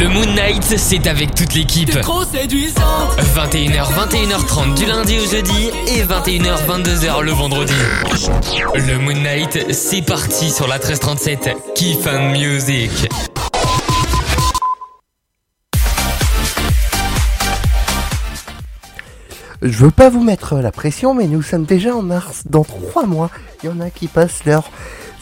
Le Moon Knight, c'est avec toute l'équipe. 21h, 21h30 du lundi au jeudi et 21h, 22h le vendredi. Le Moon Knight, c'est parti sur la 1337. Kiff and Music. Je veux pas vous mettre la pression, mais nous sommes déjà en mars. Dans trois mois, il y en a qui passent leurs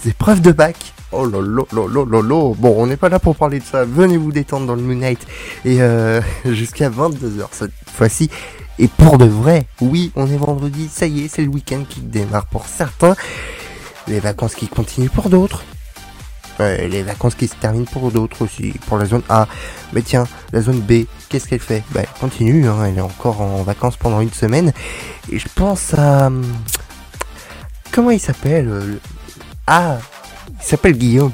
épreuves de bac. Oh lolo lolo lolo. Bon, on n'est pas là pour parler de ça. Venez vous détendre dans le Moonlight. Et euh, jusqu'à 22h cette fois-ci. Et pour de vrai, oui, on est vendredi. Ça y est, c'est le week-end qui démarre pour certains. Les vacances qui continuent pour d'autres. Les vacances qui se terminent pour d'autres aussi. Pour la zone A. Mais tiens, la zone B, qu'est-ce qu'elle fait? Bah, elle continue. Hein, elle est encore en vacances pendant une semaine. Et je pense à. hum, Comment il s'appelle euh, Ah Il s'appelle Guillaume.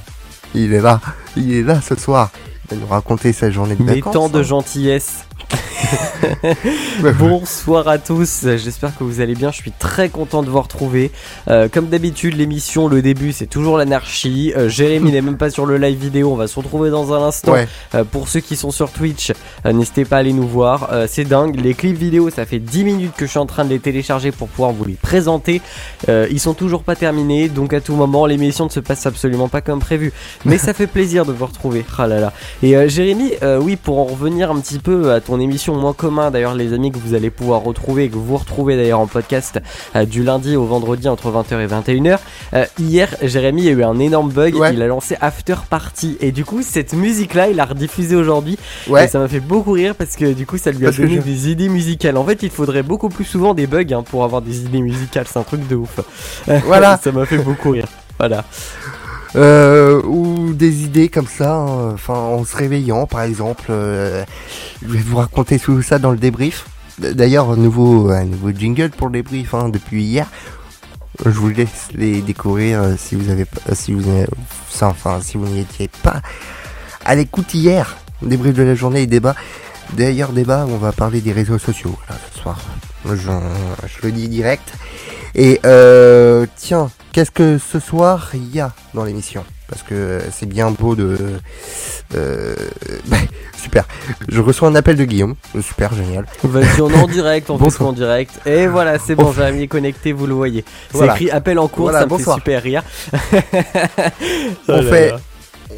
Il est là. Il est là ce soir. Il va nous raconter sa journée de Mais vacances. tant de hein. gentillesse. Bonsoir à tous, j'espère que vous allez bien, je suis très content de vous retrouver. Euh, comme d'habitude, l'émission, le début, c'est toujours l'anarchie. Euh, Jérémy n'est même pas sur le live vidéo, on va se retrouver dans un instant. Ouais. Euh, pour ceux qui sont sur Twitch, n'hésitez pas à aller nous voir. C'est dingue, les clips vidéo, ça fait 10 minutes que je suis en train de les télécharger pour pouvoir vous les présenter. Ils sont toujours pas terminés, donc à tout moment, l'émission ne se passe absolument pas comme prévu. Mais ça fait plaisir de vous retrouver. Ah là là. Et Jérémy, oui, pour en revenir un petit peu à ton émission Moins commun, d'ailleurs, les amis que vous allez pouvoir retrouver, et que vous retrouvez d'ailleurs en podcast euh, du lundi au vendredi entre 20h et 21h. euh, hier, Jérémy a eu un énorme bug, Ouais. il a lancé After Party. Et du coup, cette musique-là, il l'a rediffusée aujourd'hui. Ouais. Et ça m'a fait beaucoup rire parce que du coup, ça lui a Parce donné je- des idées musicales. En fait, il faudrait beaucoup plus souvent des bugs hein, pour avoir des idées musicales. C'est un truc de ouf. Voilà. ça m'a fait beaucoup rire. Voilà. Euh, ou des idées comme ça, hein, enfin en se réveillant par exemple. euh, je vais vous raconter tout ça dans le débrief. D'ailleurs, nouveau, un nouveau jingle pour le débrief hein, depuis hier. Je vous laisse les découvrir euh, si vous avez si vous enfin si vous n'y étiez pas à l'écoute hier. Débrief de la journée et débat. D'ailleurs, débat, on va parler des réseaux sociaux ce soir. Je, je le dis direct. Et euh, tiens, qu'est-ce que ce soir il y a dans l'émission? Parce que c'est bien beau de... euh, bah, super. Je reçois un appel de Guillaume. Super, génial. Vas-y, on est en direct, on fait en direct. Et voilà, c'est bon, Bonsoir. Jérémy est connecté, vous le voyez. C'est Voilà. écrit appel en cours, Voilà, ça me bonsoir. fait super rire. On Oh fait-.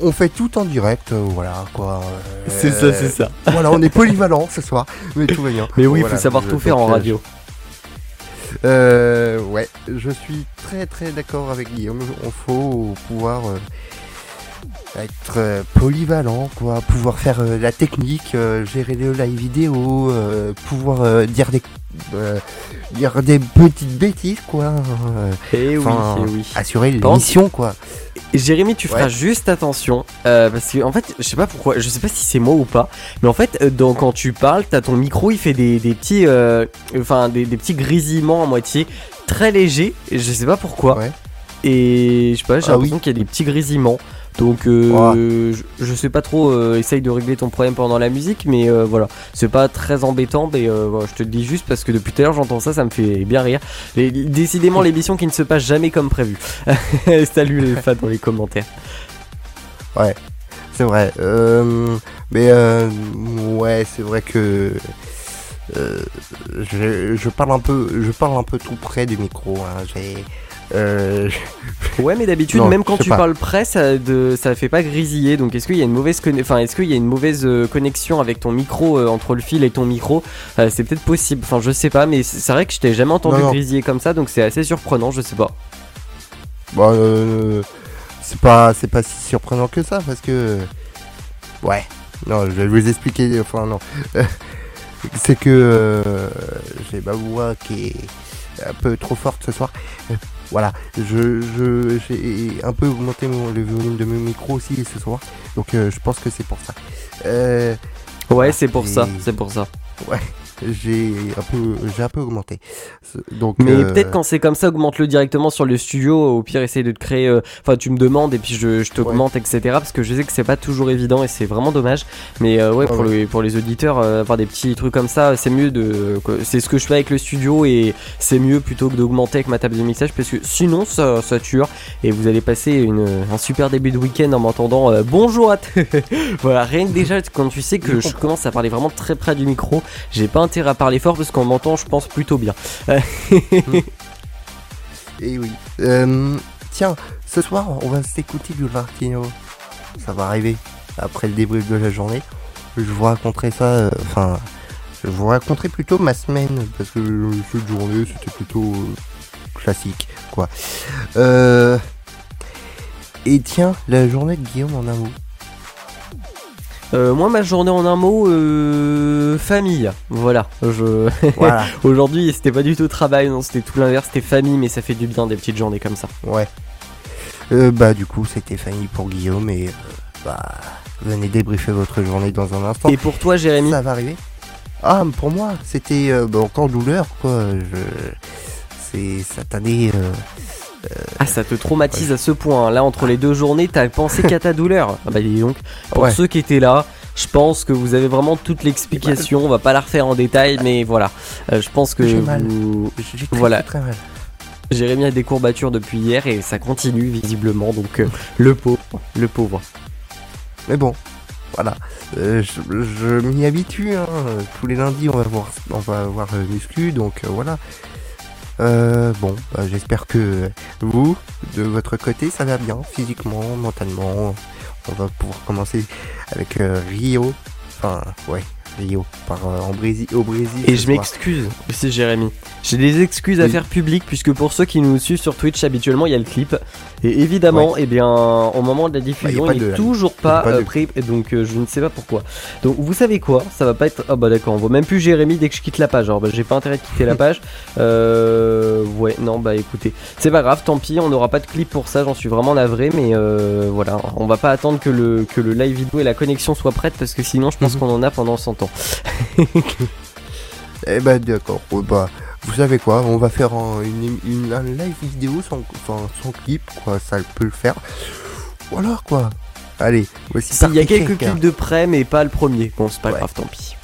On fait tout en direct, euh, voilà quoi. euh, C'est ça, c'est ça. Voilà, on est polyvalent ce soir, mais tout va bien. Mais oui, il Voilà, faut savoir tout faire en euh, radio. Euh, ouais, je suis très très d'accord avec Guillaume. Il faut pouvoir euh, être euh, polyvalent, quoi, pouvoir faire euh, la technique, euh, gérer le live vidéo, euh, pouvoir euh, dire des euh, dire des petites bêtises, quoi. euh, Et oui, enfin, eh oui. assurer Par contre- l'émission, quoi. Jérémy, tu feras Ouais. juste attention euh, parce que en fait, je sais pas pourquoi, je sais pas si c'est moi ou pas, mais en fait, dans- quand tu parles, t'as ton micro, il fait des, des petits, euh, enfin des, des petits grésillements à moitié très légers. Je sais pas pourquoi. Ouais. Et je sais pas, j'ai Ah l'impression qu'il y a des petits grésillements. Donc euh, je, je sais pas trop, euh, essaye de régler ton problème pendant la musique, mais euh, voilà, c'est pas très embêtant, mais euh, voilà, je te le dis juste parce que depuis tout à l'heure j'entends ça, ça me fait bien rire. Et, décidément l'émission qui ne se passe jamais comme prévu. Salut les fans dans les commentaires. C'est vrai. Mais euh, ouais, c'est vrai que je, je parle un peu, je parle un peu tout près du micro. Hein. J'ai, euh, Ouais, mais d'habitude, même quand tu pas. parles près, ça, ça fait pas grésiller. Donc, est-ce qu'il y a une mauvaise, conne- enfin, est-ce qu'il y a une mauvaise euh, connexion avec ton micro euh, entre le fil et ton micro? Euh, C'est peut-être possible. Enfin, je sais pas, mais c'est vrai que je t'ai jamais entendu Non, comme ça, donc c'est assez surprenant. Je sais pas. bon, euh, c'est pas, c'est pas si surprenant que ça parce que ouais. Non, je vais vous expliquer. Enfin non, c'est que j'ai ma voix qui est un peu trop forte ce soir. Voilà, je, je, j'ai un peu augmenté mon, le volume de mon micro aussi ce soir, donc euh, je pense que c'est pour ça. Euh, Ouais, c'est pour Et- ça. C'est pour ça. J'ai un peu, j'ai un peu augmenté. Donc, mais euh, peut-être quand c'est comme ça, augmente-le directement sur le studio. Au pire, essaye de te créer. Euh, enfin, tu me demandes et puis je, je t'augmente, etc. Parce que je sais que c'est pas toujours évident et c'est vraiment dommage. Mais euh, ouais, pour, Les, pour les auditeurs, avoir des petits trucs comme ça, c'est mieux de. C'est ce que je fais avec le studio et c'est mieux plutôt que d'augmenter avec ma table de mixage parce que sinon ça, ça tue et vous allez passer une, un super début de week-end en m'entendant bonjour à voilà, rien que déjà quand tu sais que je commence à parler vraiment très près du micro, j'ai pas à parler fort parce qu'on m'entend, je pense, plutôt bien. Et oui. Euh, tiens, ce soir, on va s'écouter du Martino. Ça va arriver après le débrief de la journée. Je vous raconterai ça. Euh, enfin, je vous raconterai plutôt ma semaine parce que cette journée, c'était plutôt euh, classique, quoi. Et tiens, la journée de Guillaume en un. Euh, moi, ma journée en un mot, euh, famille. Voilà. Je... Aujourd'hui, c'était pas du tout travail, non, c'était tout l'inverse, c'était famille, mais ça fait du bien des petites journées comme ça. Ouais. Euh, bah, du coup, c'était famille pour Guillaume et euh, bah, venez débriefer votre journée dans un instant. Et pour toi, Jérémy Ça va arriver Ah, pour moi, c'était bah, encore douleur, quoi. Je... C'est satané. Ah, ça te traumatise à ce point. Hein. Là, entre les deux journées, t'as pensé qu'à ta douleur. Ah bah, dis donc. Pour ceux qui étaient là, je pense que vous avez vraiment toute l'explication. On va pas la refaire en détail, mais voilà. Euh, je pense que J'ai mal. voilà. Jérémy a des courbatures depuis hier et ça continue visiblement. Donc, euh, le pauvre. Le pauvre. Mais bon, voilà. Euh, je, m'y habitue. Hein. Tous les lundis, on va voir, on va voir muscu. Donc, voilà. Euh, bon, bah, j'espère que vous, de votre côté, ça va bien, physiquement, mentalement. On va pouvoir commencer avec euh, Rio. Enfin, ouais, Rio, par, euh, en Brésil, au Brésil. Et je m'excuse, c'est Jérémy. J'ai des excuses à faire publiques puisque pour ceux qui nous suivent sur Twitch habituellement, il y a le clip. Et évidemment, et eh bien, au moment de la diffusion, bah, il n'est toujours pas, euh, pris. Donc, euh, je ne sais pas pourquoi. Donc, vous savez quoi? Ça va pas être. Ah, bah d'accord, on voit même plus Jérémy dès que je quitte la page. Alors, bah, j'ai pas intérêt de quitter la page. Euh. Ouais, non, bah écoutez. C'est pas grave, tant pis, on n'aura pas de clip pour ça. J'en suis vraiment navré. Mais euh, voilà, on va pas attendre que le, que le live vidéo et la connexion soient prêtes parce que sinon, je pense mhm. qu'on en a pendant 100 ans. eh bah, d'accord. Bah vous savez quoi, on va faire une, live vidéo sans, sans clip, quoi, ça peut le faire. Voilà quoi. Allez, voici S'il y a quelques clips de près, mais pas le premier. Bon, c'est pas grave, tant pis.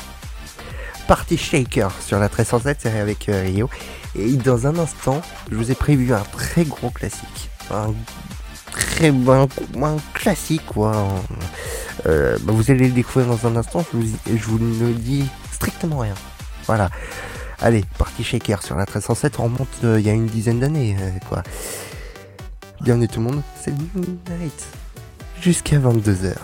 Party Shaker sur la 1307, c'est avec euh, Rio. Et dans un instant, je vous ai prévu un très gros classique. Un très bon un classique, quoi. Euh, bah, vous allez le découvrir dans un instant, je vous, je vous ne dis strictement rien. Voilà. Allez, partie shaker sur la 1307, on remonte euh, il y a une dizaine d'années, euh, quoi. Bienvenue tout le monde, c'est Night. Jusqu'à 22h.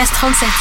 1337.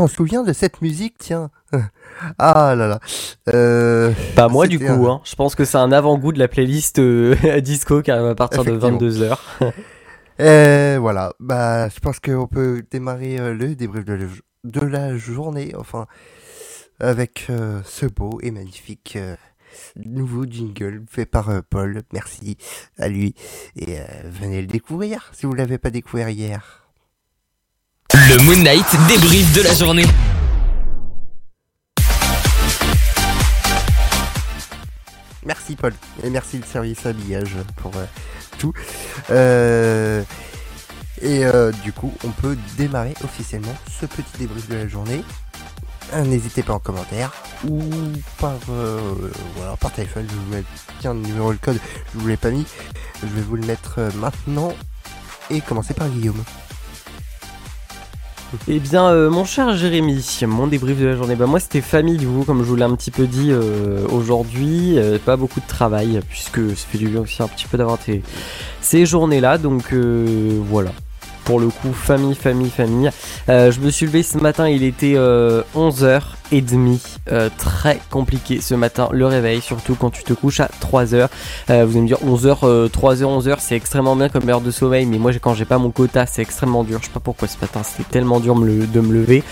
S'en souvient de cette musique tiens Ah là là. Euh, Pas moi du coup, un- hein. je pense que c'est un avant-goût de la playlist euh, disco qui arrive à partir de Effectivement. 22h. Et voilà, bah je pense qu'on peut démarrer euh, le débrief de la, de la journée, enfin avec euh, ce beau et magnifique nouveau jingle fait par Paul. Merci à lui et venez le découvrir si vous l'avez pas découvert hier. Le Moon Knight débrief de la journée. Merci Paul et merci le service habillage pour euh, tout. Euh, et euh, du coup, on peut démarrer officiellement ce petit débrief de la journée. N'hésitez pas en commentaire ou par voilà par téléphone. Je vous tiens le numéro de code. Je vous l'ai pas mis. Je vais vous le mettre maintenant et commencer par Guillaume. Eh bien, euh, mon cher Jérémy, mon débrief de la journée, bah moi c'était famille du comme je vous l'ai un petit peu dit euh, aujourd'hui, euh, pas beaucoup de travail, puisque ça fait du bien aussi un petit peu d'avoir ces, ces journées-là, donc voilà. pour le coup, famille, famille, famille. Je me suis levé ce matin, il était 11h30. Euh, très compliqué ce matin, le réveil, surtout quand tu te couches à 3h. Euh, vous allez me dire 11h, 3h, 11h, c'est extrêmement bien comme heure de sommeil, mais moi quand j'ai pas mon quota, c'est extrêmement dur. Je sais pas pourquoi ce matin, c'était tellement dur de me lever.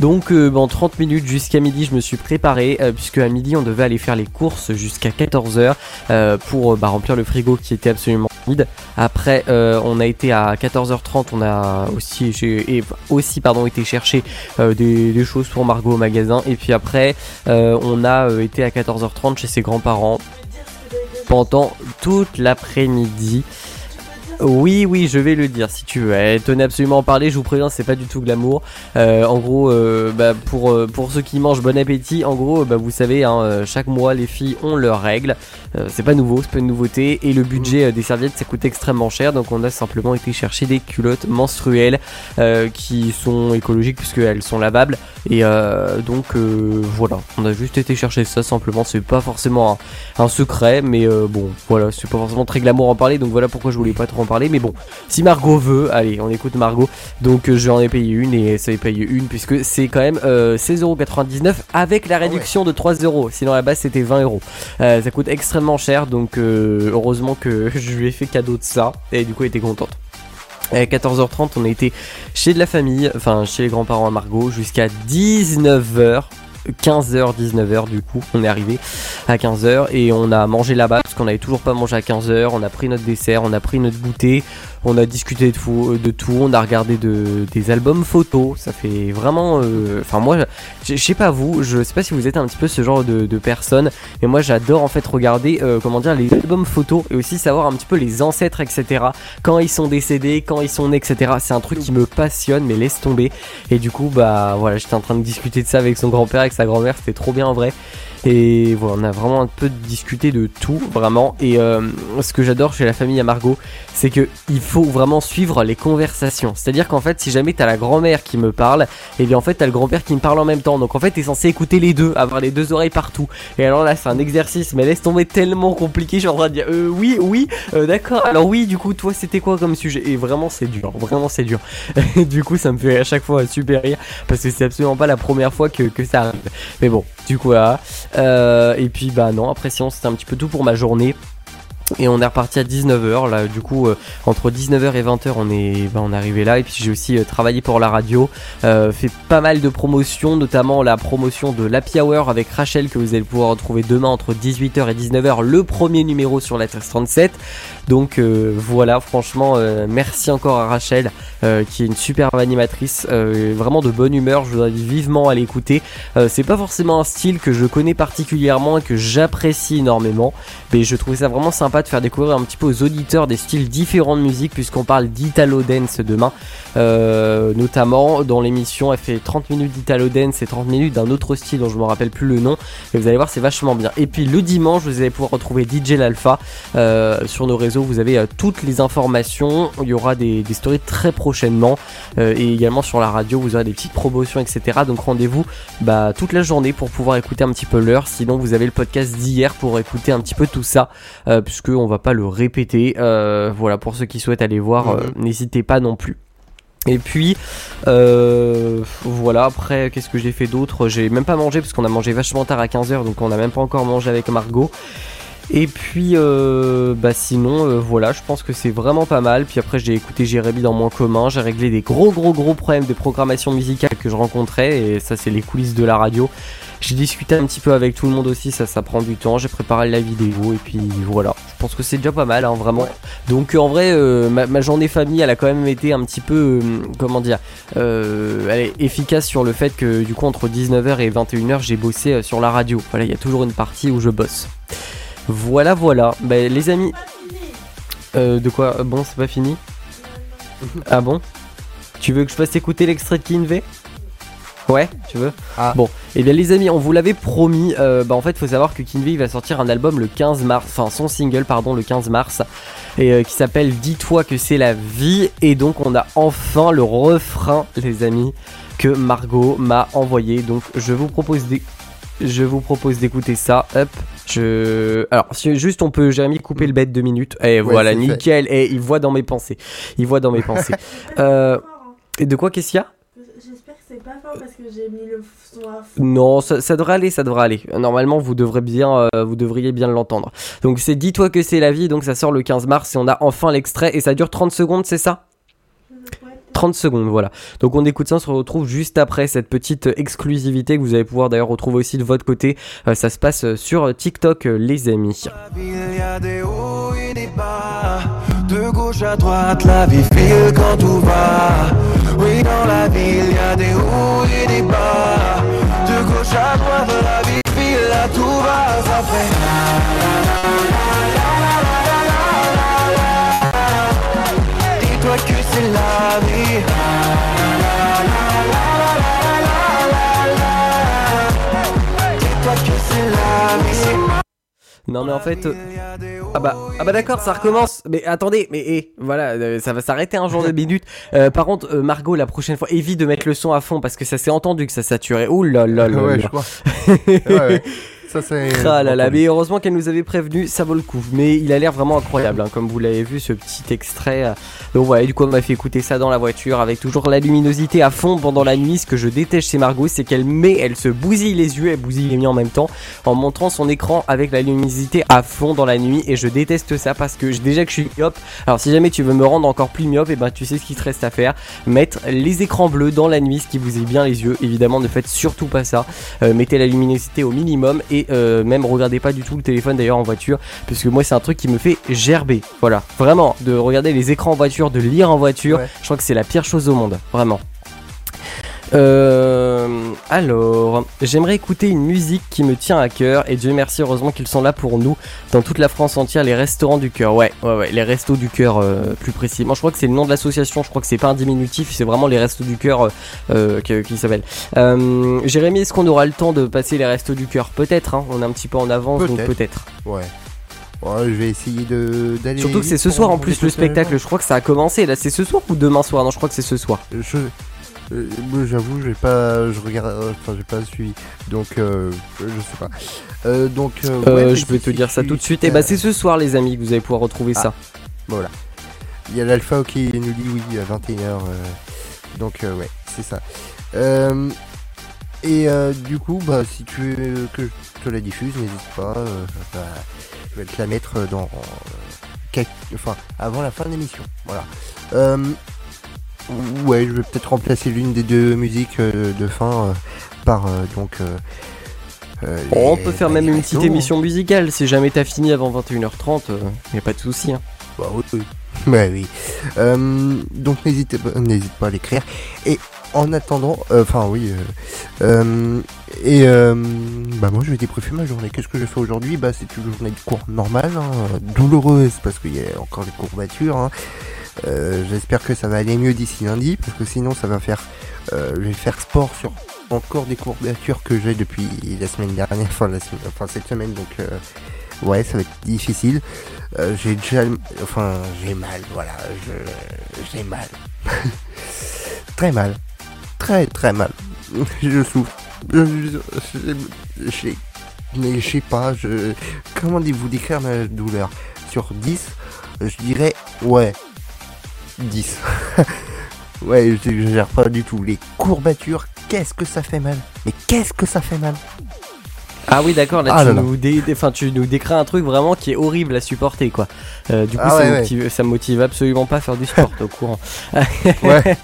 Donc euh, en 30 minutes jusqu'à midi, je me suis préparé, puisque à midi, on devait aller faire les courses jusqu'à 14h pour bah, remplir le frigo qui était absolument vide. Après, on a été à 14h30, on a aussi, j'ai- et aussi été chercher des choses pour Margot au magasin. Et puis après, euh, on a euh, été à 14h30 chez ses grands-parents pendant toute l'après-midi. Oui, oui, je vais le dire si tu veux. Elle tenait absolument à en parler. Je vous préviens, c'est pas du tout glamour. Euh, en gros, euh, bah, pour, euh, pour ceux qui mangent, bon appétit. En gros, bah, vous savez, hein, chaque mois, les filles ont leurs règles. C'est pas nouveau, c'est pas une nouveauté. Et le budget des serviettes, ça coûte extrêmement cher. Donc, on a simplement été chercher des culottes menstruelles qui sont écologiques puisqu'elles sont lavables. Et donc, voilà. On a juste été chercher ça simplement. C'est pas forcément un, secret, mais bon, voilà. C'est pas forcément très glamour à en parler. Donc, voilà pourquoi je voulais pas trop en parler. Mais bon, si Margot veut, allez, on écoute Margot. Donc, euh, j'en ai payé une et ça ai payé une puisque c'est quand même euh, 16,99€ avec la réduction de 3€. Sinon, à la base, c'était 20€. Euh, ça coûte extrêmement cher, donc euh, heureusement que je lui ai fait cadeau de ça, et du coup elle était contente. À 14h30, on a été chez de la famille, enfin chez les grands-parents à Margot, jusqu'à 19h. 15h, 19h du coup, on est arrivé à 15h et on a mangé là-bas parce qu'on avait toujours pas mangé à 15h, on a pris notre dessert, on a pris notre goûter, on a discuté de, tout, on a regardé de, des albums photos, ça fait vraiment... euh, Enfin moi, je sais pas vous, je sais pas si vous êtes un petit peu ce genre de, de personne, mais moi j'adore en fait regarder, euh, comment dire, les albums photos et aussi savoir un petit peu les ancêtres, etc. Quand ils sont décédés, quand ils sont nés, etc. C'est un truc qui me passionne, mais laisse tomber. Et du coup, bah voilà, j'étais en train de discuter de ça avec son grand-père, avec sa grand-mère, c'était trop bien en vrai. Et voilà, on a vraiment un peu discuté de tout, vraiment. Et euh, ce que j'adore chez la famille à Margot, c'est que il faut vraiment suivre les conversations. C'est-à-dire qu'en fait, si jamais t'as la grand-mère qui me parle, et bien en fait t'as le grand-père qui me parle en même temps. Donc en fait, t'es censé écouter les deux, avoir les deux oreilles partout. Et alors là, c'est un exercice, mais laisse tomber tellement compliqué. Je suis en train de dire, euh, oui, oui, euh, d'accord. Alors oui, du coup, toi, c'était quoi comme sujet? Et vraiment, c'est dur. Vraiment, c'est dur. Du coup, ça me fait à chaque fois super rire parce que c'est absolument pas la première fois que, que ça arrive. Mais bon, du coup, voilà. Euh, et puis, bah non, après, sinon, c'était un petit peu tout pour ma journée. Et on est reparti à 19h là du coup euh, entre 19h et 20h on est bah, on est arrivé là et puis j'ai aussi euh, travaillé pour la radio fait pas mal de promotions notamment la promotion de l'Happy Hour avec Rachel que vous allez pouvoir retrouver demain entre 18h et 19h le premier numéro sur la 37 donc euh, voilà franchement euh, merci encore à Rachel euh, qui est une superbe animatrice euh, vraiment de bonne humeur je vous invite vivement à l'écouter. Euh, c'est pas forcément un style que je connais particulièrement et que j'apprécie énormément mais je trouvais ça vraiment sympa de faire découvrir un petit peu aux auditeurs des styles différents de musique puisqu'on parle d'Italo Dance demain. Euh, notamment dans l'émission elle fait 30 minutes d'Italo Dance et 30 minutes d'un autre style dont je me rappelle plus le nom et vous allez voir c'est vachement bien. Et puis le dimanche vous allez pouvoir retrouver DJ l'Alpha sur nos réseaux vous avez euh, toutes les informations il y aura des, des stories très prochainement euh, et également sur la radio vous aurez des petites promotions etc donc rendez-vous bah, toute la journée pour pouvoir écouter un petit peu l'heure sinon vous avez le podcast d'hier pour écouter un petit peu tout ça euh, puisque on va pas le répéter. Voilà, pour ceux qui souhaitent aller voir, euh, n'hésitez pas non plus. Et puis euh, voilà, après qu'est-ce que j'ai fait d'autre? J'ai même pas mangé parce qu'on a mangé vachement tard à 15h donc on a même pas encore mangé avec Margot. Et puis euh, bah sinon euh, voilà, je pense que c'est vraiment pas mal. Puis après j'ai écouté Jérémy dans mon commun, j'ai réglé des gros gros gros problèmes de programmation musicale que je rencontrais et ça c'est les coulisses de la radio. J'ai discuté un petit peu avec tout le monde aussi, ça ça prend du temps, j'ai préparé la vidéo et puis voilà. Je pense que c'est déjà pas mal hein, vraiment. Donc en vrai euh, ma, ma journée famille elle a quand même été un petit peu euh, comment dire euh, elle est efficace sur le fait que du coup entre 19h et 21h j'ai bossé sur la radio. Voilà, il y a toujours une partie où je bosse. Voilà, voilà. Bah, les amis. Euh, de quoi? Bon, c'est pas fini? Ah bon? Tu veux que je fasse écouter l'extrait de Kinvey Ouais, tu veux? Ah. Bon, et bien les amis, on vous l'avait promis. euh, bah en fait, faut savoir que Kinvey va sortir un album le 15 mars, enfin son single, pardon, le 15 mars, et euh, qui s'appelle Dis-toi que c'est la vie. Et donc, on a enfin le refrain, les amis, que Margot m'a envoyé. Donc, je vous propose des je vous propose d'écouter ça. Hop. Je... Alors, si juste on peut, Jérémy, couper le bête deux minutes. Et voilà, c'est fait. nickel. Et il voit dans mes pensées. Il voit dans mes pensées. Euh, et de quoi qu'est-ce qu'il y a? J'espère que c'est pas fort parce que j'ai mis le son à fond. Non, ça, ça devrait aller, ça devrait aller. Normalement, vous devrez bien, euh, vous devriez bien l'entendre. Donc c'est Dis-toi que c'est la vie, donc ça sort le 15 mars et on a enfin l'extrait et ça dure 30 secondes, c'est ça? 30 secondes, voilà. Donc on écoute ça, on se retrouve juste après cette petite exclusivité que vous allez pouvoir d'ailleurs retrouver aussi de votre côté. Euh, ça se passe sur TikTok, euh, les amis. Non mais en fait... euh, Ah bah, ah bah d'accord, ça recommence. Mais attendez, mais eh, voilà, euh, ça va s'arrêter un jour de minutes. Euh, par contre, euh, Margot, la prochaine fois, évite de mettre le son à fond parce que ça s'est entendu que ça saturait. Ouh là là là ouais, je crois. Ouais, ouais. Ça, c'est. Ah là mais heureusement qu'elle nous avait prévenu, ça vaut le coup. Mais il a l'air vraiment incroyable, hein, comme vous l'avez vu, ce petit extrait. Donc voilà, du coup, on m'a fait écouter ça dans la voiture avec toujours la luminosité à fond pendant la nuit. Ce que je déteste chez Margot, c'est qu'elle met, elle se bousille les yeux, elle bousille les miens en même temps, en montrant son écran avec la luminosité à fond dans la nuit. Et je déteste ça parce que déjà que je suis myope. Alors si jamais tu veux me rendre encore plus myope, et ben tu sais ce qu'il te reste à faire mettre les écrans bleus dans la nuit, ce qui bousille bien les yeux. Évidemment, ne faites surtout pas ça. Euh, mettez la luminosité au minimum et euh, même regardez pas du tout le téléphone d'ailleurs en voiture puisque moi c'est un truc qui me fait gerber. Voilà. Vraiment de regarder les écrans en voiture de lire en voiture Ouais. je crois que c'est la pire chose au monde. Vraiment euh, alors, j'aimerais écouter une musique qui me tient à cœur et Dieu merci, heureusement qu'ils sont là pour nous dans toute la France entière, les restaurants du cœur. Ouais, ouais, ouais, les restos du cœur euh, plus précisément. Je crois que c'est le nom de l'association, je crois que c'est pas un diminutif, c'est vraiment les restos du cœur euh, euh, qui, qui s'appelle. Euh, Jérémy, est-ce qu'on aura le temps de passer les restos du cœur? Peut-être, hein, on est un petit peu en avance, donc Peut-être. Ouais. Ouais, je vais essayer de d'aller. Surtout que c'est ce soir en plus le spectacle, je crois que ça a commencé. Là, c'est ce soir ou demain soir? Non, je crois que c'est ce soir. Je. Euh, moi, J'avoue, j'ai pas, je regarde, euh, enfin, j'ai pas suivi, donc euh, je sais pas. Euh, donc, euh, ouais, je peux te dire ça tout de suite. Et bah, t'as- c'est ce soir, les amis, que vous allez pouvoir retrouver Ah. ça. Voilà. Il y a l'alpha qui nous dit oui à 21h. donc ouais, c'est ça. Et du coup, bah si tu veux que je te la diffuse, n'hésite pas. bah, je vais te la mettre dans enfin avant la fin de l'émission. Voilà. Euh, ouais, je vais peut-être remplacer l'une des deux musiques euh, de fin euh, par euh, donc. euh, euh, on peut faire bah, même une petite émission musicale. Si jamais t'as fini avant 21h30, il y a pas de souci. Hein. Bah oui. Ouais, oui. Euh, donc n'hésite pas à l'écrire. Et en attendant, euh, enfin oui, euh, euh, et euh, bah moi je vais débriefer ma journée. Qu'est-ce que je fais aujourd'hui? Bah c'est une journée de cours normale, hein, douloureuse parce qu'il y a encore des courbatures. hein. Euh, J'espère que ça va aller mieux d'ici lundi parce que sinon ça va faire, euh, je vais faire sport sur encore des courbatures que j'ai depuis la semaine dernière, enfin, cette semaine donc. euh, Ouais, ça va être difficile. J'ai déjà, enfin, j'ai mal, voilà, j'ai mal, très mal, très très mal. Je souffre. Je- mais je sais pas, je, comment vous décrire ma douleur? Sur 10, je dirais, ouais, 10. ouais, je j'exagère pas du tout. Les courbatures, qu'est-ce que ça fait mal? Mais qu'est-ce que ça fait mal? Ah oui, d'accord. Là, Ah tu, là nous dé- dé- enfin, tu nous décris un truc vraiment qui est horrible à supporter, quoi. Euh, du coup, Ah ça, ouais, motive, ça me motive absolument pas à faire du sport, au courant. Ouais.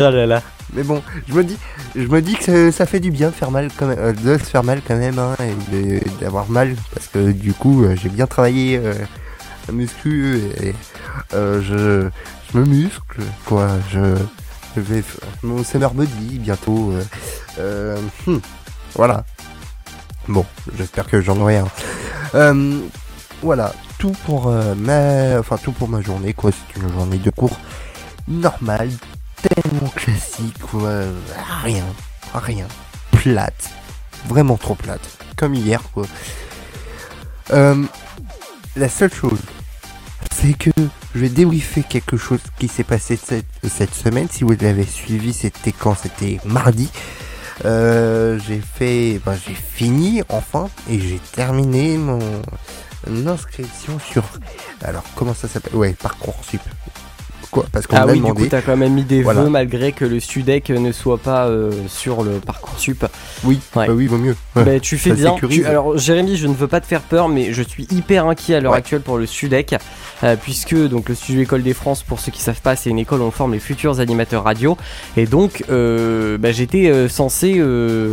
Ah là là. Mais bon, je me dis, je me dis que ça, fait du bien de faire mal quand même, euh, de se faire mal quand même, hein, et d'avoir mal parce que du coup, euh, j'ai bien travaillé euh, la muscu et euh, je, muscle, quoi. Je, je vais mon summer body bientôt. euh, euh, hmm, voilà. Bon, j'espère que j'en aurai un. Euh, voilà, tout pour ma, enfin tout pour ma journée, quoi. C'est une journée de cours normale, tellement classique, quoi. Rien, rien. Plate. Vraiment trop plate. Comme hier, quoi. La seule chose, c'est que je vais débriefer quelque chose qui s'est passé cette, semaine. Si vous l'avez suivi, c'était quand? C'était mardi. Euh, j'ai fait, ben, j'ai fini enfin et j'ai terminé mon inscription sur. Alors comment ça s'appelle? Ouais, parcoursup. Quoi Parce qu'on Ah oui, du coup, t'as quand même mis des Voilà. vœux malgré que le Studec ne soit pas euh, sur le Parcoursup. Oui, Ouais. bah oui, vaut mieux. Bah, tu fais Ça bien. Tu- alors, Jérémy, je ne veux pas te faire peur, mais je suis hyper inquiet à l'heure Ouais. actuelle pour le Studec, euh, puisque donc le Studio École des France, pour ceux qui savent pas, c'est une école où on forme les futurs animateurs radio, et donc euh, bah, j'étais euh, censé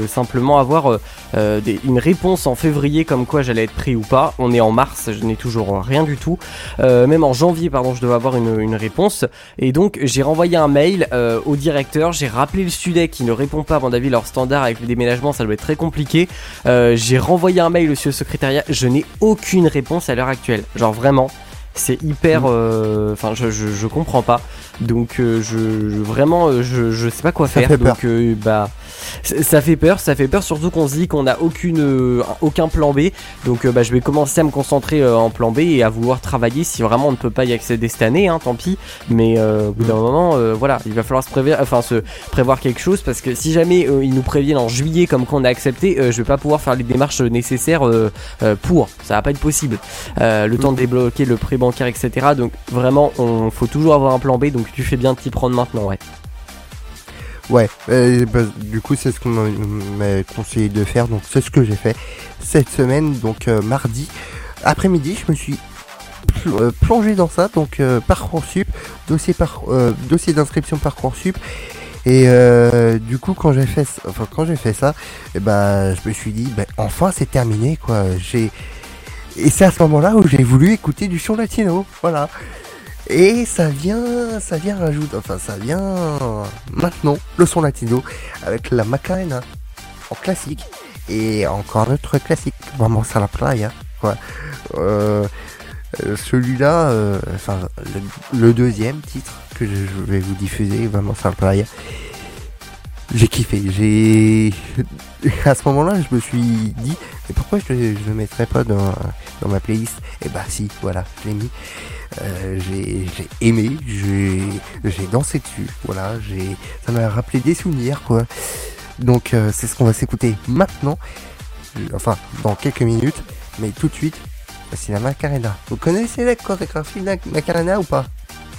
simplement avoir des- une réponse en février comme quoi j'allais être pris ou pas. On est en mars, je n'ai toujours rien du tout. Même en janvier, pardon, je devais avoir une, une réponse. Et donc j'ai renvoyé un mail euh, au directeur, j'ai rappelé le Studec qui ne répond pas à mon avis leur standard avec le déménagement, ça doit être très compliqué. Euh, j'ai renvoyé un mail aussi au secrétariat, je n'ai aucune réponse à l'heure actuelle. Genre vraiment, c'est hyper, Mm. euh, enfin je, je, je comprends pas. Donc euh, je, je- vraiment euh, je, je sais pas quoi Ça faire. fait. Donc euh, bah ça fait peur, ça fait peur surtout qu'on se dit qu'on n'a aucune aucun plan B. Donc bah, je vais commencer à me concentrer en plan B et à vouloir travailler si vraiment on ne peut pas y accéder cette année, hein, tant pis. Mais au bout d'un moment, euh, voilà, il va falloir se prévoir, enfin se prévoir quelque chose parce que si jamais ils nous préviennent en juillet comme qu'on a accepté, je vais pas pouvoir faire les démarches nécessaires pour. Ça va pas être possible. Le temps de débloquer le prêt bancaire, etc. Donc vraiment, on faut toujours avoir un plan B. Donc tu fais bien de t'y prendre maintenant, ouais. Ouais, euh, bah, du coup c'est ce qu'on m'a- conseillé de faire, donc c'est ce que j'ai fait cette semaine, donc euh, mardi après-midi, je me suis euh, plongé dans ça, donc parcoursup, dossier par, dossier d'inscription parcoursup, et du coup quand j'ai fait, enfin quand j'ai fait ça, eh ben je me suis dit, ben, enfin c'est terminé quoi, j'ai et c'est à ce moment-là où j'ai voulu écouter du chant latino, voilà. Et ça vient, ça vient rajouter, enfin ça vient maintenant le son latino avec la Macarena en classique et encore un autre classique, Vamos a la playa, quoi. Euh, Celui-là, euh, enfin le, deuxième titre que je, vais vous diffuser, Vamos a la playa. J'ai kiffé, j'ai à ce moment-là, je me suis dit, mais pourquoi je ne le mettrais pas dans, dans ma playlist? Et bah si, voilà, je l'ai mis. Euh, j'ai aimé, j'ai j'ai dansé dessus, voilà, j'ai ça m'a rappelé des souvenirs quoi. Donc euh, c'est ce qu'on va s'écouter maintenant, enfin dans quelques minutes, mais tout de suite, voici la Macarena. Vous connaissez la chorégraphie de la Macarena ou pas?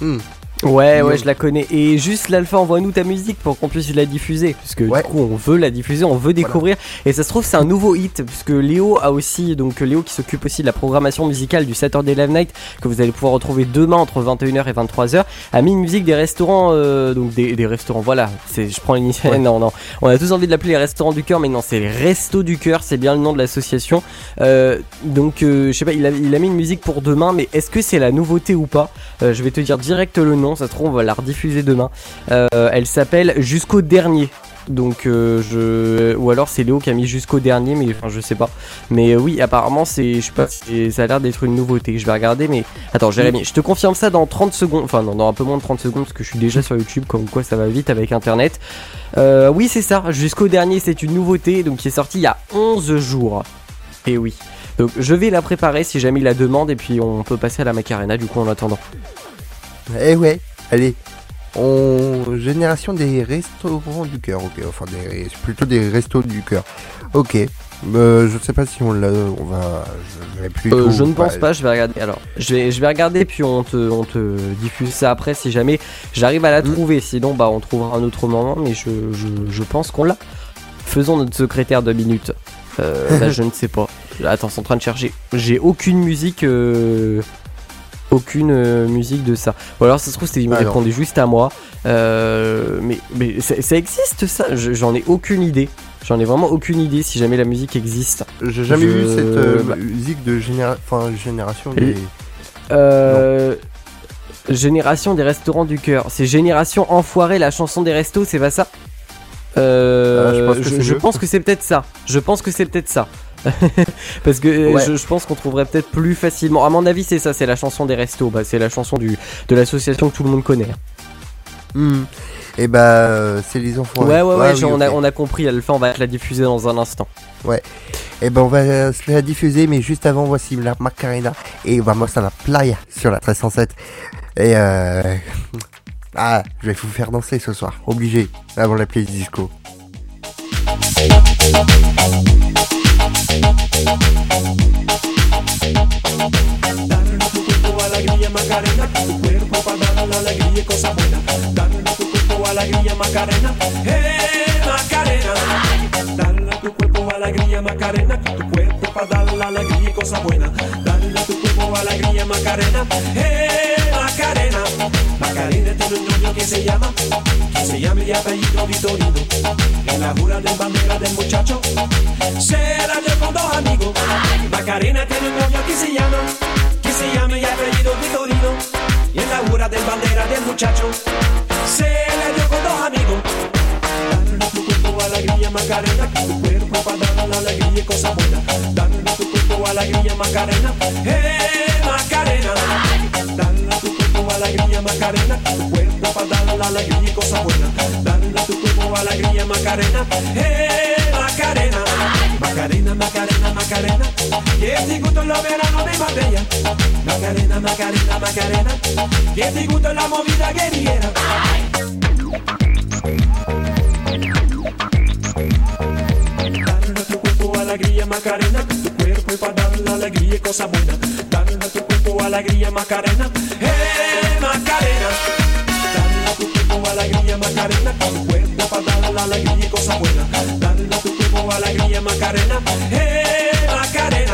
Hmm. Ouais, ouais, je la connais. Et juste l'alpha, envoie-nous ta musique pour qu'on puisse la diffuser. Parce que Ouais. du coup, on veut la diffuser, on veut découvrir. Et ça se trouve, c'est un nouveau hit. Puisque Léo a aussi, donc Léo qui s'occupe aussi de la programmation musicale du Saturday Live Night, que vous allez pouvoir retrouver demain entre 21h et 23h, a mis une musique des restaurants, euh, donc des, des restaurants, voilà. C'est, je prends l'initiale. Ouais. Non, non. On a tous envie de l'appeler les restaurants du cœur, mais non, c'est les restos du cœur, c'est bien le nom de l'association. Euh, donc, euh, je sais pas, il a, il a mis une musique pour demain, mais est-ce que c'est la nouveauté ou pas? Je vais te dire direct le nom, ça se trouve, on va la rediffuser demain. Euh, elle s'appelle Jusqu'au dernier. Donc euh, je ou alors c'est Léo qui a mis jusqu'au dernier mais enfin je sais pas. Mais euh, oui apparemment c'est je sais pas ça a l'air d'être une nouveauté. Je vais regarder mais attends Jérémy je te confirme ça dans 30 secondes. Enfin non dans un peu moins de 30 secondes parce que je suis déjà sur YouTube comme quoi ça va vite avec internet. Oui c'est ça. Jusqu'au dernier c'est une nouveauté donc qui est sortie il y a 11 jours. Et oui. Donc je vais la préparer si jamais il la demande et puis on peut passer à la Macarena du coup en attendant Eh ouais, allez. On... Génération des restaurants du cœur, ok. Enfin, des... plutôt des restos du cœur. Ok. Euh, je sais pas si on l'a. On va. Je vais plus. Euh, je ne pense pas, je vais regarder. Alors, je vais, je vais regarder, puis on te, on te diffuse ça après si jamais j'arrive à la Mm. trouver. Sinon, bah, on trouvera un autre moment, mais je, je, je pense qu'on l'a. Faisons notre secrétaire de minutes. Euh, là, je ne sais pas. Attends, c'est en train de chercher. J'ai aucune musique. Aucune euh, musique de ça. Ou alors, ça se trouve, c'est il me Ah, non. répondait juste à moi. Euh, mais mais ça, ça existe ça? Je- J'en ai aucune idée. J'en ai vraiment aucune idée si jamais la musique existe. J'ai jamais Je- vu cette euh, bah- musique de généra... enfin, génération des. Euh, Génération des restaurants du cœur. C'est Génération Enfoiré, la chanson des restos, c'est pas ça? Euh, Ah, je pense que je, c'est je mieux. pense que c'est peut-être ça. Je pense que c'est peut-être ça. Parce que euh, Ouais. je, je pense qu'on trouverait peut-être plus facilement. À mon avis, c'est ça, c'est la chanson des restos. Bah, c'est la chanson du, de l'association que tout le monde connaît. Hmm. Et bah, euh, c'est les enfants. Ouais, ouais, ouais, oui, genre, on, a, on a compris. Alpha, on va te la diffuser dans un instant. Et ben, on va euh, se la diffuser, mais juste avant, voici la Macarena et vamos à la playa sur la 1307. Et euh. Ah, je vais vous faire danser ce soir, obligé, avant la playlist disco. Dale a tu cuerpo alegría Macarena, tu cuerpo para dar la alegría cosa buena. Dale a tu cuerpo alegría Macarena, eh Macarena. Dale a tu cuerpo alegría Macarena, tu cuerpo para dar la alegría cosa buena. Dale a tu cuerpo alegría Macarena, eh Macarena. Macarena tiene un novio que se llama, que se llama y apellido Vitorino. En la jura de bandera del muchacho, se la dio con dos amigos. Macarena tiene un novio que se llama, que se llama y apellido Vitorino. Y en la jura del bandera del muchacho, se le dio con dos amigos. Dale tu cuerpo alegría Macarena, que tu cuerpo para dar la alegría y cosa buena. Dale tu cuerpo alegría Macarena, eh Macarena, tu cuerpo para dar la alegría y cosa buena. Dale tu cuerpo alegría Macarena, eh Macarena. Macarena, Macarena, Macarena, que te gusta los veranos de Marbella. Macarena, Macarena, Macarena, que te gusta la movida guerrillera. Dale tu cuerpo alegría Macarena, tu cuerpo para dar la alegría y cosa buena. Dale tu cuerpo alegría Macarena, eh Macarena. Dale a tu cuerpo alegría Macarena, tu cuerpo para la alegría y cosa buena. Dale a tu cuerpo alegría Macarena, eh Macarena.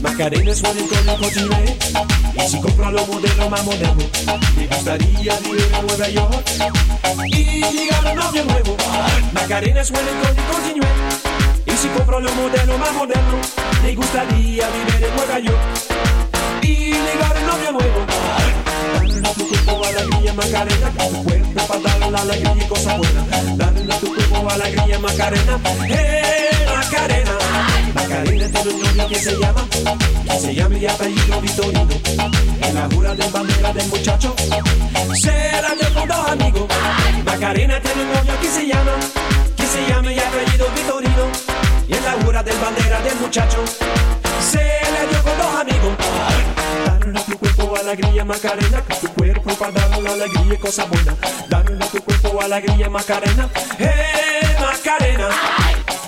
Macarena es un icono continente Y si compra los modelos más modernos Me gustaría vivir en Nueva York. Y llegar a un novio nuevo. Macarena es un continente Y si compra los modelos más modernos Me gustaría vivir en Nueva York Y llegar un novio nuevo. A tu cuerpo alegría Macarena. Cuerpo para dar la alegría y cosa buena. A tu cuerpo alegría Macarena. Eh Macarena. Macarena tiene un novio que se llama que se llama y apellido Vitorino. En la jura de bandera del muchacho Se la dio con dos amigos. Macarena tiene un novio que se llama que se llama y apellido Vitorino Y en la jura del bandera del muchacho Se le dio con dos amigos. Dale a tu cuerpo alegría Macarena Que tu cuerpo para dar la alegría y cosa buena. Dale a tu cuerpo alegría Macarena Eh Macarena.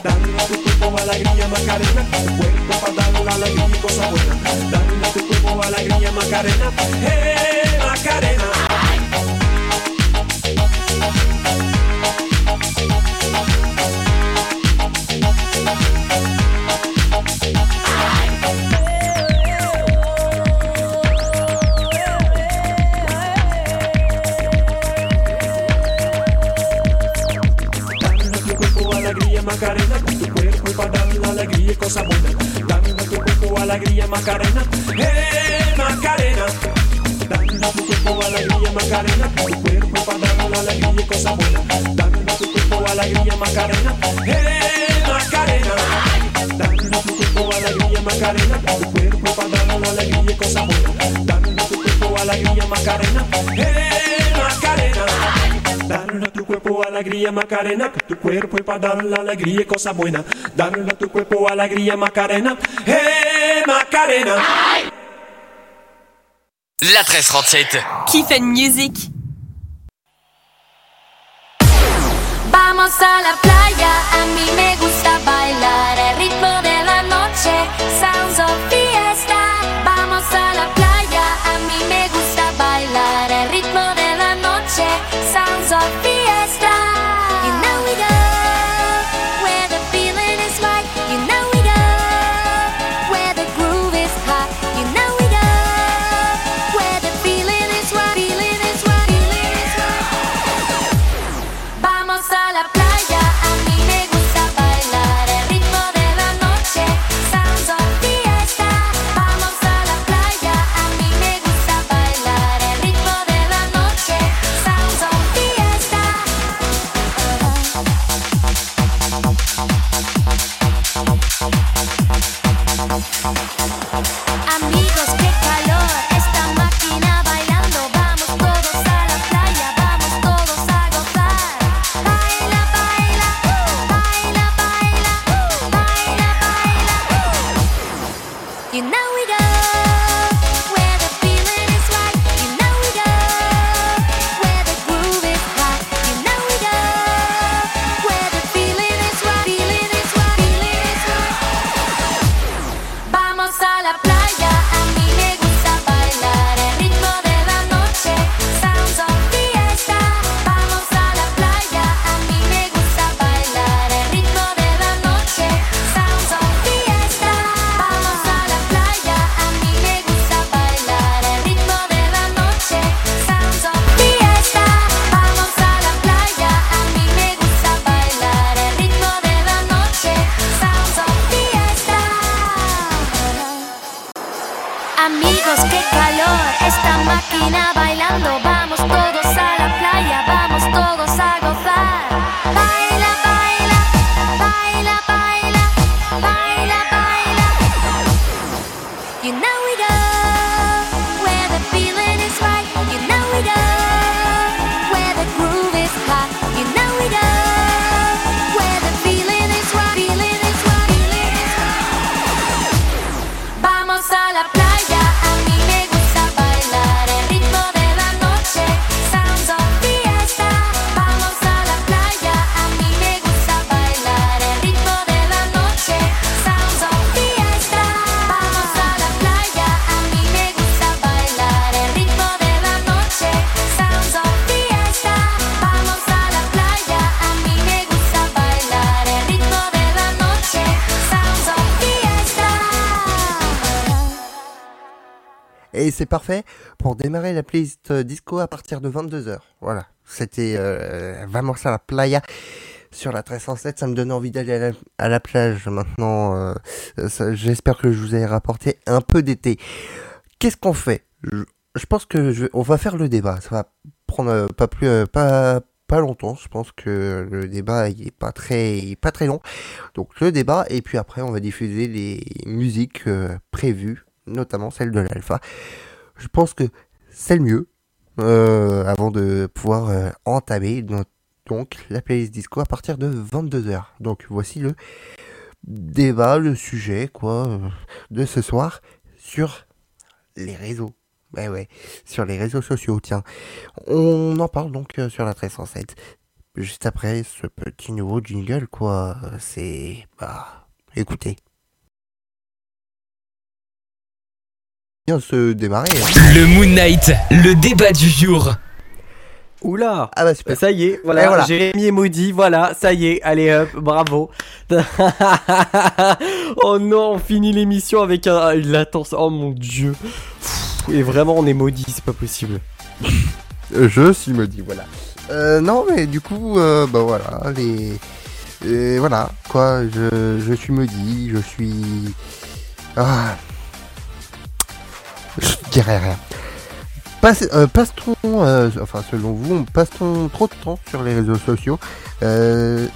Dale tu cuerpo alegría Macarena Que tu cuerpo para dar la alegría y cosa buena. Dale tu cuerpo alegría Macarena Eh Macarena la alegría y cosa buena. Dale a tu cuerpo alegría Macarena, eh Macarena. Dale a tu cuerpo alegría Macarena, tu cuerpo para dar la alegría y cosa buena. Dale a tu cuerpo alegría Macarena, eh Macarena. Dale a tu cuerpo alegría Macarena, tu cuerpo para dar la alegría y cosa buena. Dale a tu cuerpo alegría Macarena, eh Macarena. Dale a tu cuerpo alegría Macarena, que tu cuerpo es para dar la alegría y cosa buena. Dale a tu cuerpo alegría Macarena, eh Macarena. La 1337. Kiffen Music. Vamos a la playa, a mí me gusta bailar el ritmo de la noche, c'est parfait pour démarrer la playlist euh, disco à partir de 22h. Voilà, c'était euh, vraiment ça la playa sur la 1307. Ça me donne envie d'aller à la, plage maintenant. euh, J'espère que je vous ai rapporté un peu d'été. Qu'est-ce qu'on fait? Je, pense que je, on va faire le débat. Ça va prendre pas plus pas pas longtemps. Je pense que le débat il est pas très pas très long. Donc le débat et puis après on va diffuser les musiques prévues, notamment celle de l'alpha. Je pense que c'est le mieux euh, avant de pouvoir euh, entamer donc la playlist disco à partir de 22h. Donc voici le débat, le sujet quoi euh, de ce soir sur les réseaux. Ouais ouais, sur les réseaux sociaux, tiens. On en parle donc sur la 1307. Juste après ce petit nouveau jingle quoi, c'est bah écoutez. Bien se démarrer. hein. Le Moon Knight, le débat du jour. Oula Ah bah super. Ça y est, voilà, Et voilà. Jérémy est maudit, voilà, ça y est, allez hop, bravo. oh non, on finit l'émission avec un, une latence, oh mon dieu. Et vraiment, on est maudit, c'est pas possible. Euh, Je suis maudit, voilà. Euh, non, mais du coup, euh, bah voilà, les. et voilà, quoi, je, je suis maudit, je suis. Ah. Je dirais rien. Euh, passe-t-on, euh, enfin selon vous, on passe-t-on trop de temps sur les réseaux sociaux Euh,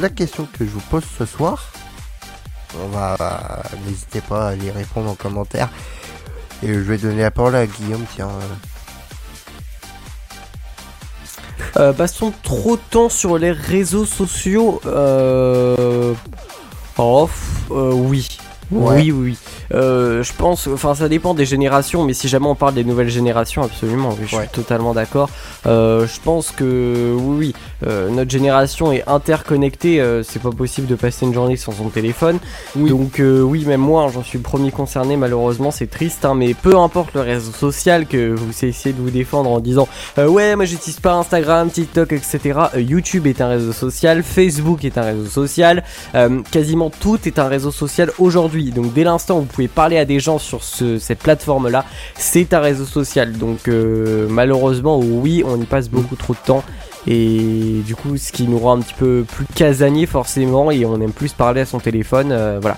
La question que je vous pose ce soir, on va, n'hésitez pas à y répondre en commentaire. Et je vais donner la parole à Guillaume, tiens. passons trop de temps sur les réseaux sociaux. Euh... Oh, oui. Ouais. Oui, oui, oui. Euh, je pense, enfin, ça dépend des générations, mais si jamais on parle des nouvelles générations, absolument, oui, je Ouais. suis totalement d'accord. Euh, je pense que, oui, oui, euh, notre génération est interconnectée. euh, c'est pas possible de passer une journée sans son téléphone. Donc, euh, oui, même moi, hein, j'en suis le premier concerné, malheureusement, c'est triste, hein, mais peu importe le réseau social que vous essayez de vous défendre en disant euh, ouais, moi j'utilise pas Instagram, TikTok, etc. YouTube est un réseau social, Facebook est un réseau social, euh, quasiment tout est un réseau social aujourd'hui. Donc dès l'instant où vous pouvez parler à des gens sur ce- cette plateforme-là, c'est un réseau social. Donc euh, malheureusement, oui, on y passe beaucoup trop de temps. Et du coup, ce qui nous rend un petit peu plus casanier forcément, et on aime plus parler à son téléphone, euh, voilà.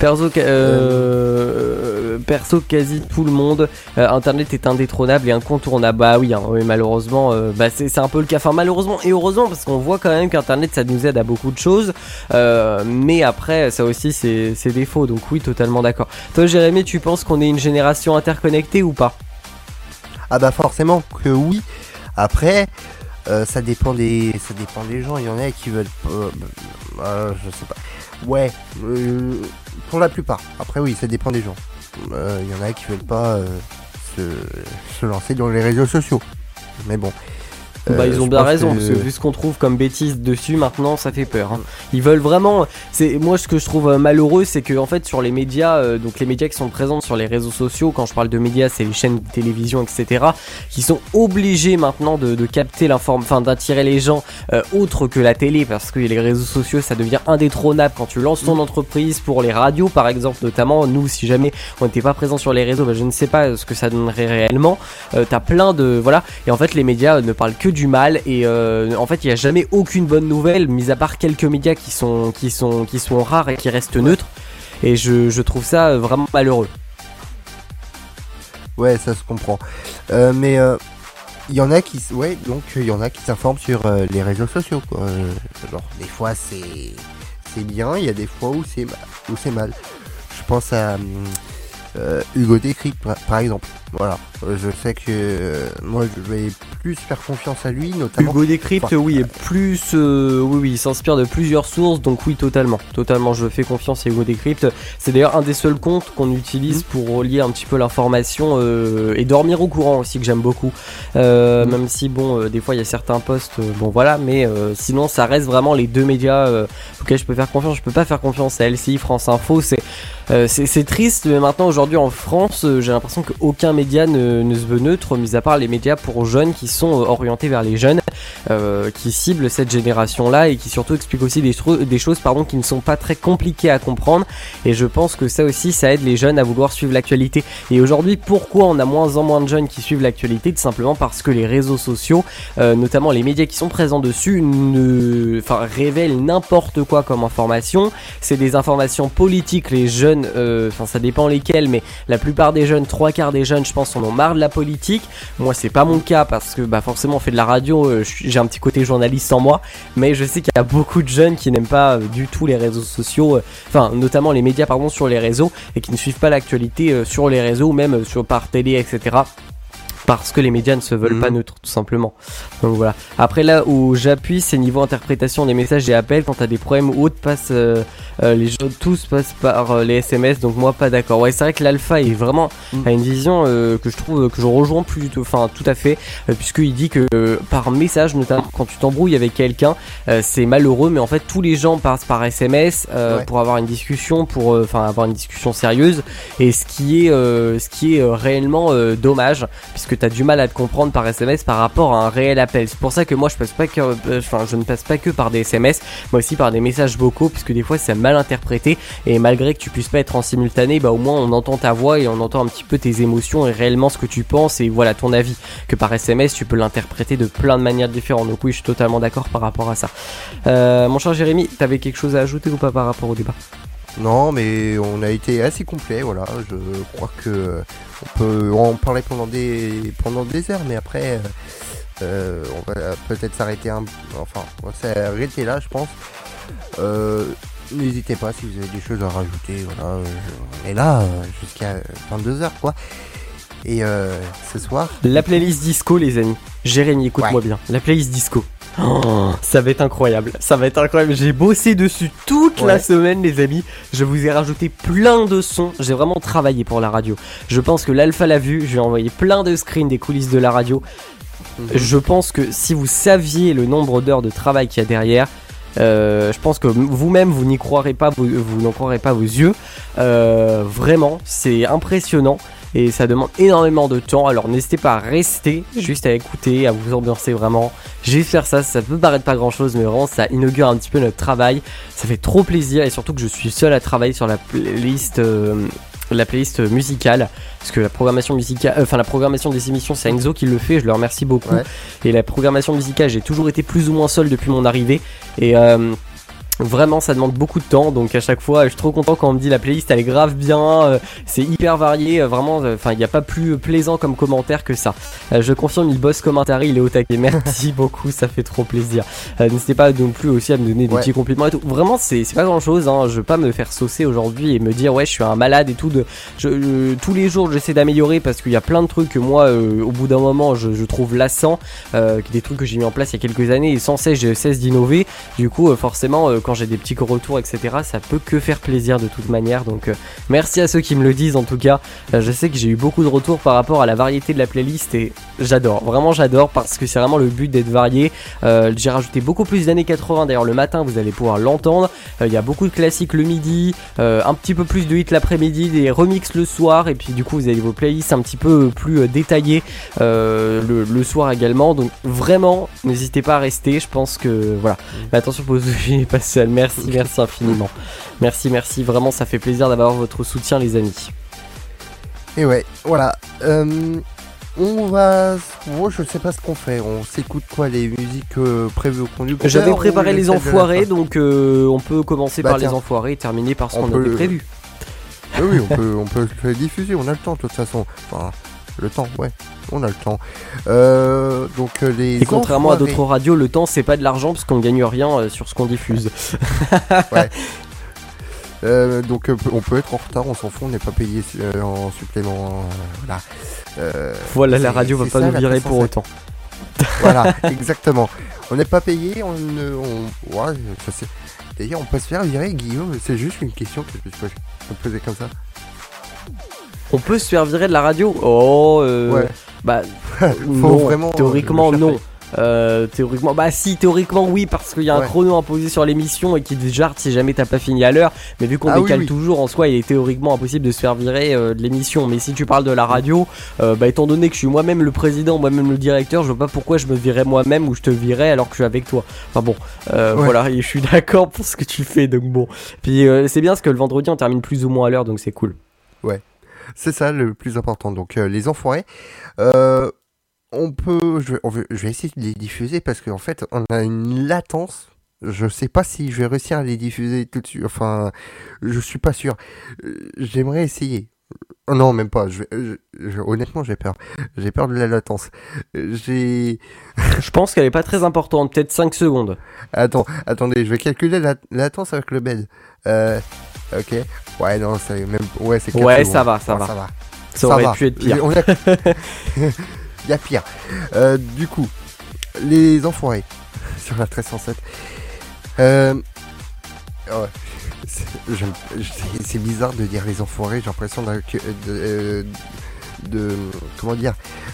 Perso, ca- euh, perso, quasi tout le monde, euh, Internet est indétrônable et incontournable. Bah oui, hein, oui, malheureusement, euh, bah c'est c'est un peu le cas. Enfin, malheureusement et heureusement, parce qu'on voit quand même qu'Internet ça nous aide à beaucoup de choses. Euh, mais après, ça aussi, c'est défauts. Donc oui, totalement d'accord. Toi, Jérémy, tu penses qu'on est une génération interconnectée ou pas? Ah bah forcément que oui. Après, euh, ça dépend des, ça dépend des gens. Il y en a qui veulent, euh, euh, je sais pas. Ouais, euh, pour la plupart. Après oui, ça dépend des gens. Euh, Il y en a qui veulent pas se lancer dans les réseaux sociaux. Mais bon, Bah Euh, ils ont bien raison que- parce que vu ce qu'on trouve comme bêtises dessus maintenant ça fait peur. hein. Ils veulent vraiment c'est moi ce que je trouve euh, malheureux c'est que en fait sur les médias euh, donc les médias qui sont présents sur les réseaux sociaux quand je parle de médias c'est les chaînes de télévision etc qui sont obligés maintenant de, de capter l'informe enfin d'attirer les gens euh, autre que la télé parce que les réseaux sociaux ça devient indétrônable quand tu lances ton entreprise pour les radios par exemple notamment nous si jamais on n'était pas présent sur les réseaux bah, je ne sais pas ce que ça donnerait réellement euh, t'as plein de voilà et en fait les médias ne parlent que du mal et euh, en fait il n'y a jamais aucune bonne nouvelle mis à part quelques médias qui sont qui sont qui sont rares et qui restent neutres et je, je trouve ça euh, vraiment malheureux Ouais, ça se comprend. Euh, mais il y en a qui, ouais, donc il y en a qui s'informent sur les réseaux sociaux. Quoi. Des fois c'est c'est bien, il y a des fois où c'est où c'est mal. Je pense à hum, Hugo Décrypte par, par exemple. Voilà, Euh, je sais que euh, moi je vais plus faire confiance à lui, notamment. Hugo Décrypte Enfin, oui est plus euh, oui oui il s'inspire de plusieurs sources donc oui totalement. Totalement je fais confiance à Hugo Décrypte. C'est d'ailleurs un des seuls comptes qu'on utilise pour relier un petit peu l'information euh, et dormir au courant aussi que j'aime beaucoup. Euh, même si bon des fois il y a certains posts bon voilà mais sinon ça reste vraiment les deux médias auxquels je peux faire confiance. Je peux pas faire confiance à LCI France Info c'est c'est triste mais maintenant aujourd'hui en France j'ai l'impression qu'aucun média ne, ne se veut neutre mis à part les médias pour jeunes qui sont euh, orientés vers les jeunes euh, qui ciblent cette génération là et qui surtout expliquent aussi des, choses pardon qui ne sont pas très compliquées à comprendre. Et je pense que ça aussi ça aide les jeunes à vouloir suivre l'actualité. Et aujourd'hui pourquoi on a moins en moins de jeunes qui suivent l'actualité? Tout simplement parce que les réseaux sociaux euh, notamment les médias qui sont présents dessus ne révèlent n'importe quoi comme information. C'est des informations politiques les jeunes enfin ça dépend lesquels mais la plupart des jeunes trois quarts des jeunes je pense en ont marre de la politique. Moi c'est pas mon cas parce que bah forcément on fait de la radio euh, j'ai un petit côté journaliste en moi. Mais je sais qu'il y a beaucoup de jeunes qui n'aiment pas euh, du tout les réseaux sociaux euh, enfin notamment les médias pardon sur les réseaux et qui ne suivent pas l'actualité sur les réseaux même par télé etc parce que les médias ne se veulent Mhm. pas neutres tout simplement. Donc voilà. Après là où j'appuie, c'est niveau interprétation des messages et appels. Quand t'as des problèmes ou autres, passe, euh, euh, les gens tous passent par euh, les SMS. Donc moi pas d'accord. Ouais, c'est vrai que l'alpha est vraiment Mhm. a une vision euh, que je trouve que je rejoins plus, enfin tout à fait, euh, puisqu'il dit que par message, notamment quand tu t'embrouilles avec quelqu'un, euh, c'est malheureux, mais en fait tous les gens passent par SMS euh, Ouais. pour avoir une discussion, pour enfin avoir une discussion sérieuse. Et ce qui est, euh, ce qui est réellement dommage, puisque tu as du mal à te comprendre par SMS par rapport à un réel appel. C'est pour ça que moi je passe pas que, euh, enfin je ne passe pas que par des SMS, mais aussi par des messages vocaux, puisque des fois c'est mal interprété. Et malgré que tu puisses pas être en simultané, bah au moins on entend ta voix et on entend un petit peu tes émotions et réellement ce que tu penses et voilà ton avis. Que par SMS tu peux l'interpréter de plein de manières différentes. Donc oui, je suis totalement d'accord par rapport à ça. Euh, mon cher Jérémy, t'avais quelque chose à ajouter ou pas par rapport au débat? Non, mais on a été assez complet, voilà. Je crois que euh, on peut en parler pendant des pendant des heures, mais après, euh, euh, on va peut-être s'arrêter un, enfin, on va s'arrêter là, je pense. Euh, N'hésitez pas si vous avez des choses à rajouter, voilà. on est là jusqu'à 22 heures, quoi. Et euh, ce soir, La playlist disco, les amis. Jérémy, écoute-moi bien. La playlist disco. Oh, ça va être incroyable. Ça va être incroyable. J'ai bossé dessus toute la semaine, les amis. Je vous ai rajouté plein de sons. J'ai vraiment travaillé pour la radio. Je pense que l'Alpha l'a vu. Je lui ai envoyé plein de screens des coulisses de la radio. Je pense que si vous saviez le nombre d'heures de travail qu'il y a derrière, euh, je pense que vous-même vous n'y croirez pas, vous, vous n'en croirez pas vos yeux. Euh, vraiment, c'est impressionnant et ça demande énormément de temps. Alors n'hésitez pas à rester, juste à écouter, à vous ambiancer vraiment. J'espère ça, ça peut paraître pas grand chose, mais vraiment ça inaugure un petit peu notre travail. Ça fait trop plaisir et surtout que je suis seul à travailler sur la playlist. euh, la playlist musicale parce que la programmation musicale euh, enfin la programmation des émissions c'est Enzo qui le fait je le remercie beaucoup Ouais. et la programmation musicale j'ai toujours été plus ou moins seul depuis mon arrivée et euh, Vraiment, ça demande beaucoup de temps, donc à chaque fois, je suis trop content quand on me dit la playlist elle est grave bien, euh, c'est hyper varié, euh, vraiment, euh, enfin, il n'y a pas plus plaisant comme commentaire que ça. Je confirme, il bosse commentary, il est au taquet. Merci beaucoup, ça fait trop plaisir. N'hésitez pas non plus aussi à me donner des Ouais. petits compliments et tout. Vraiment, c'est c'est pas grand chose, hein. je veux pas me faire saucer aujourd'hui et me dire ouais, je suis un malade et tout. De, je, tous les jours, j'essaie d'améliorer parce qu'il y a plein de trucs que moi, euh, au bout d'un moment, je, je trouve lassant, euh, des trucs que j'ai mis en place il y a quelques années et sans cesse, je cesse d'innover. Du coup, forcément, quand j'ai des petits retours, etc. Ça peut que faire plaisir de toute manière. Donc euh, merci à ceux qui me le disent en tout cas. Euh, je sais que j'ai eu beaucoup de retours par rapport à la variété de la playlist et j'adore. Vraiment j'adore parce que c'est vraiment le but d'être varié. Euh, j'ai rajouté beaucoup plus d'années 80. D'ailleurs le matin vous allez pouvoir l'entendre. Il y a beaucoup de classiques le midi, un petit peu plus de hits l'après-midi, des remixes le soir et puis du coup vous avez vos playlists un petit peu plus détaillées le, soir également. Donc vraiment n'hésitez pas à rester. Je pense que voilà. Mais attention vous pas Merci, merci infiniment. Merci, merci. Vraiment ça fait plaisir d'avoir votre soutien les amis. Et ouais, voilà. Euh, on va. Moi, je sais pas ce qu'on fait. On s'écoute quoi Les musiques euh, prévues au conducteur J'avais préparé les enfoirés, donc euh, on peut commencer Bah, par les enfoirés et terminer par ce On qu'on peut- avait prévu. Oui, oui, on peut, on peut le diffuser. On a le temps, de toute façon. Enfin, le temps, ouais. On a le temps. Euh, donc, euh, les. Et contrairement à d'autres radios, le temps c'est pas de l'argent parce qu'on gagne rien euh, sur ce qu'on diffuse. Euh, donc on peut être en retard, on s'en fout, on n'est pas payé euh, en supplément. euh, voilà. Euh, Voilà, la radio va pas ça, nous virer pour 307. autant. Voilà, exactement. On n'est pas payé, on, ne- on ouais. D'ailleurs, on peut se faire virer, Guillaume. C'est juste une question que je me poser comme ça. On peut se faire virer de la radio Oh, euh, Ouais. bah non, vraiment, euh, théoriquement non. Euh, théoriquement, bah si, théoriquement oui, parce qu'il y a un Ouais. chrono imposé sur l'émission et qui te jarre si jamais t'as pas fini à l'heure. Mais vu qu'on Ah décale oui. toujours, en soi, il est théoriquement impossible de se faire virer euh, de l'émission. Mais si tu parles de la radio, euh, bah étant donné que je suis moi-même le président, moi-même le directeur, je vois pas pourquoi je me virais moi-même ou je te virais alors que je suis avec toi. Enfin bon, euh, Ouais. voilà, et je suis d'accord pour ce que tu fais, donc bon. Puis euh, c'est bien parce que le vendredi on termine plus ou moins à l'heure, donc c'est cool. Ouais, c'est ça le plus important. Donc euh, les enfoirés, euh, on peut, je je vais essayer de les diffuser parce qu'en fait on a une latence. Je sais pas si je vais réussir à les diffuser tout de suite. Enfin, je suis pas sûr. Euh, J'aimerais essayer. Oh non, même pas. Je, vais- je- je- honnêtement, j'ai peur. J'ai peur de la latence. J'ai. Je pense qu'elle est pas très importante, peut-être 5 secondes. Attends, attendez, je vais calculer la la latence avec le bed. Euh, ok. Ouais, non, c'est même. Ouais, c'est. Ouais, secondes. ça va, ça Ouais, va. Ça va. Ça aurait va. pu être pire. On a- Il y a pire. Euh, du coup, les enfoirés sur la 1307. Euh... ouais. C'est bizarre de dire les enfoirés, j'ai l'impression que- de, euh, de, Comment dire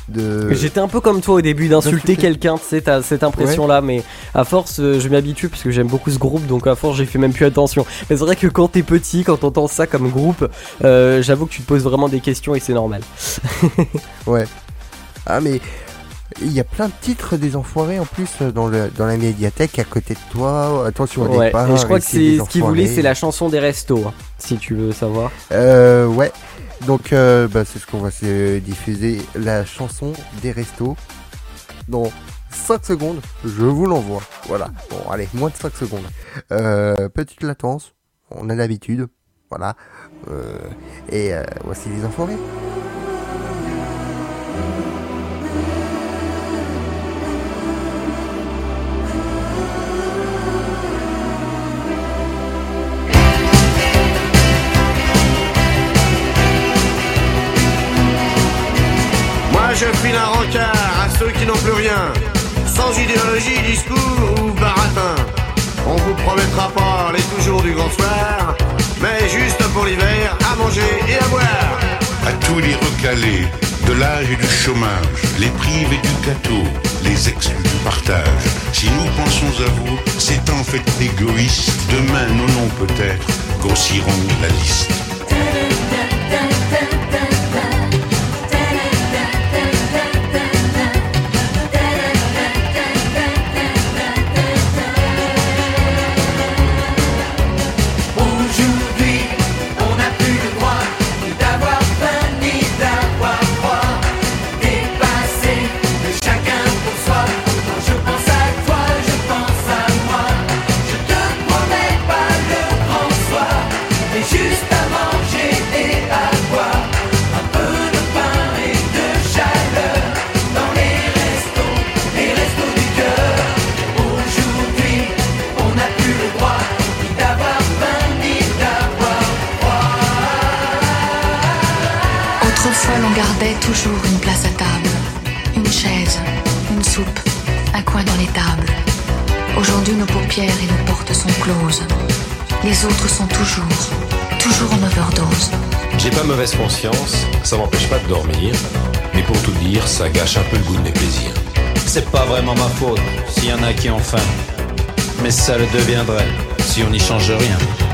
de, J'étais un peu comme toi au début d'insulter quelqu'un, tu sais, t'as cette impression-là, mais à force, euh, je m'habitue parce que j'aime beaucoup ce groupe, donc à force, j'ai fait même plus attention. Mais c'est vrai que quand t'es petit, quand t'entends ça comme groupe, euh, j'avoue que tu te poses vraiment des questions et c'est normal. Ouais. Ah, mais il y a plein de titres des enfoirés en plus euh, dans, le, dans la médiathèque à côté de toi. Attention Ouais, départ. et je crois que c'est ce qu'il voulait, enfoirés. c'est la chanson des restos, hein, si tu veux savoir. Euh, ouais. Donc, euh, bah, c'est ce qu'on va se diffuser. La chanson des restos. Dans 5 secondes, je vous l'envoie. Voilà. Bon, allez, moins de 5 secondes. Euh, petite latence. On a l'habitude. Voilà. Euh, et euh, voici les enfoirés. Je file un rencard à ceux qui n'ont plus rien, sans idéologie, discours ou baratin. On vous promettra pas les toujours du grand soir, mais juste pour l'hiver, à manger et à boire. à tous les recalés de l'âge et du chômage, les privés du gâteau, les exclus du partage. Si nous pensons à vous, c'est en fait égoïste. Demain, nos noms peut-être grossiront la liste. dormir, mais pour tout dire, ça gâche un peu le goût de mes plaisirs. C'est pas vraiment ma faute s'il y en a qui ont faim, mais ça le deviendrait si on n'y change rien.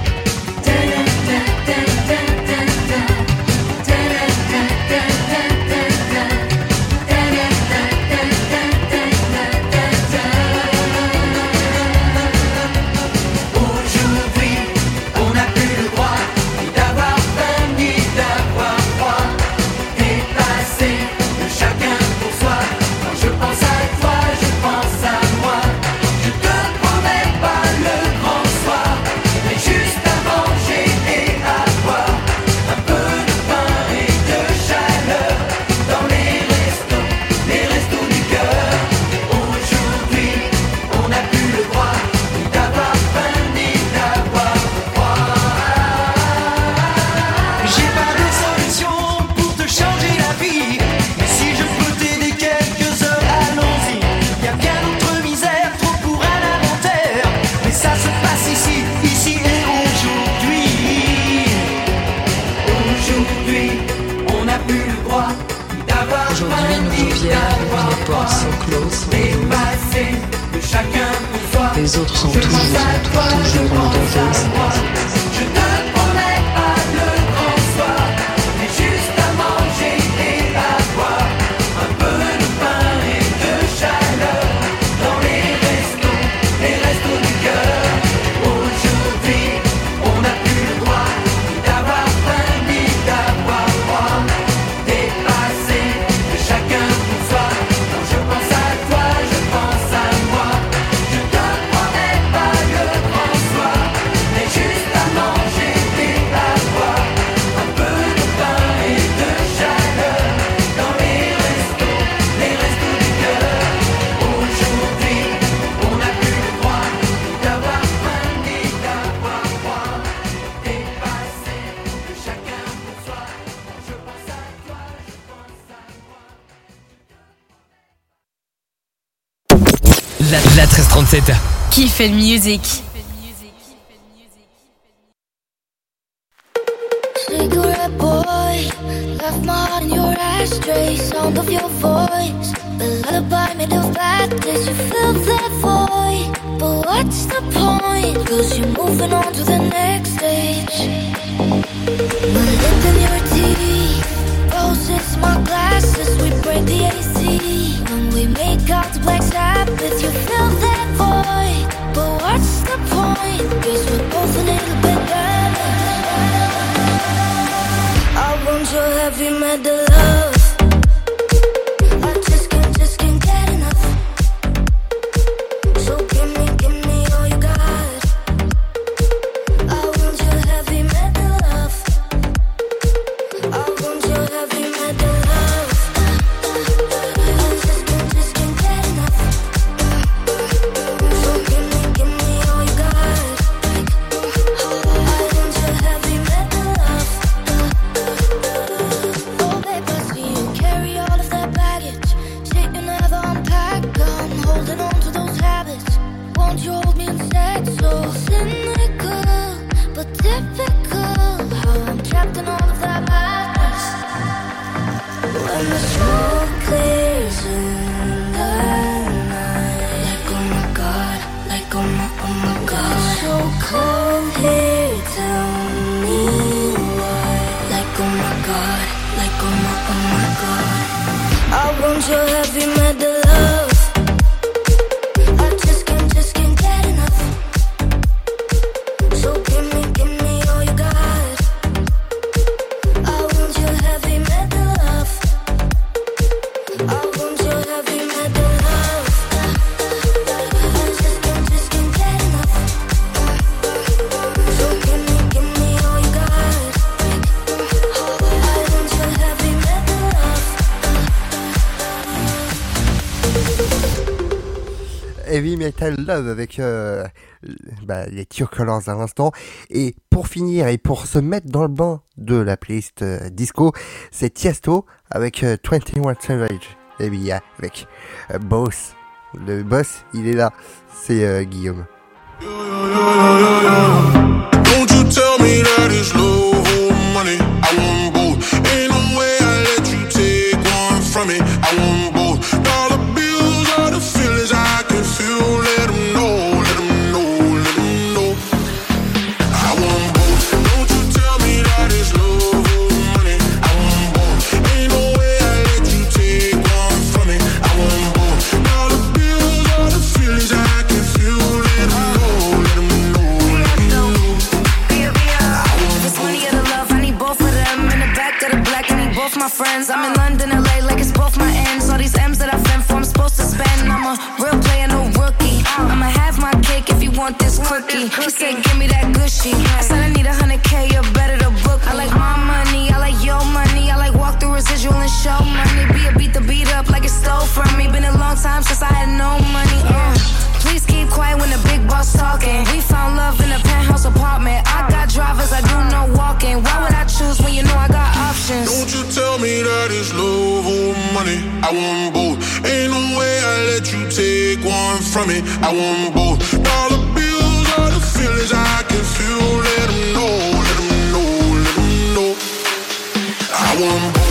27. Keep it music. Cigarette boy, left my heart in your ashtray. Sound of your voice, lullaby made of. You fill that void, but what's the point? Cause you're moving on to the next stage. My your teeth, roses, my glasses. We break the AC, when we make out Black Sabbath. You had to Heavy Metal Love avec euh, bah, les Colors à l'instant. Et pour finir et pour se mettre dans le bain de la playlist euh, disco, c'est Tiesto avec euh, 21 Savage. Et bien avec euh, Boss. Le boss, il est là. C'est Guillaume. I want this cookie. He said, give me that gushy. I said, I need a hundred K, you're better to book. I like my money, I like your money. Walk through residual and show money. Be a beat the beat up like it stole from me. Been a long time since I had no money. Uh. Please keep quiet when the big boss talking. We found love in a penthouse apartment. I got drivers, I do no walking. Why would I choose when you know I got options? Don't you tell me that it's love or money. I want both. Ain't no way I let you take one from me. I want both. Dollar bills are the feelings I can feel. Let 'em know, let 'em know, I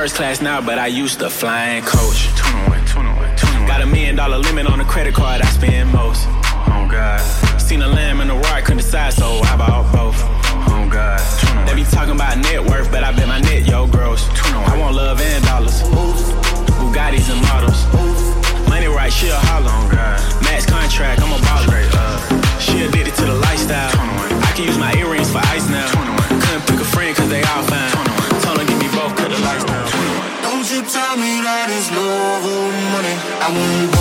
first class now, but I used to flying coach. Got a million dollar limit on the credit card I spend most. Oh God. Seen a lamb and a roar, couldn't decide, so I bought both. Oh God. They be talking about net worth, but I bet my net yo gross. I want love and dollars. Bugattis and models. Money right, she a holler. Oh God. Max contract, I'm a baller. She addicted to the lifestyle. I can use my earrings I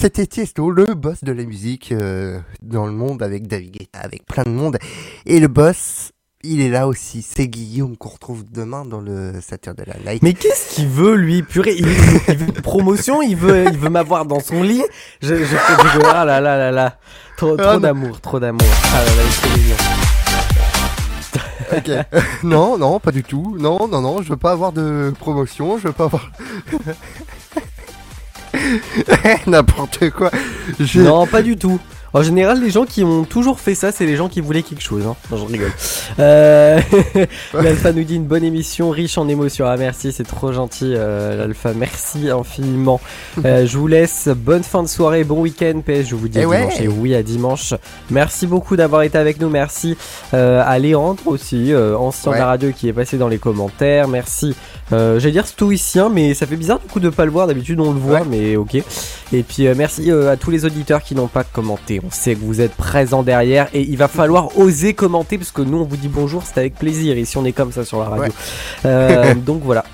c'était Tiesto, le boss de la musique euh, dans le monde avec David Guetta, avec plein de monde. Et le boss, il est là aussi. C'est Guillaume qu'on retrouve demain dans le Saturday Night. Mais qu'est-ce qu'il veut lui Purée, il, il veut une promotion, il veut, il veut m'avoir dans son lit? Je, je, je- ah là là là là, trop, Ah trop non. d'amour, trop d'amour. Ah là là, il trop mignon. Ok. non, non, pas du tout. Non, non, non, je veux pas avoir de promotion, je veux pas avoir. N'importe quoi. Non, pas du tout. En général, les gens qui ont toujours fait ça, c'est les gens qui voulaient quelque chose. Hein. Non, je rigole. Euh... L'Alpha nous dit une bonne émission, riche en émotions. Ah, merci, c'est trop gentil, euh, l'Alpha. Merci infiniment. Euh, je vous laisse. Bonne fin de soirée, bon week-end, PS. Je vous dis à Eh ouais. dimanche. Et oui, à dimanche. Merci beaucoup d'avoir été avec nous. Merci euh, à Léandre aussi, euh, ancien de la radio qui est passé dans les commentaires. Merci. Euh, J'allais dire stoïcien, mais ça fait bizarre du coup de pas le voir. D'habitude, on le voit, mais ok. Et puis euh, merci euh, à tous les auditeurs qui n'ont pas commenté. On sait que vous êtes présents derrière et il va falloir oser commenter parce que nous on vous dit bonjour, c'est avec plaisir. Ici on est comme ça sur la radio. Ouais. Euh, donc voilà.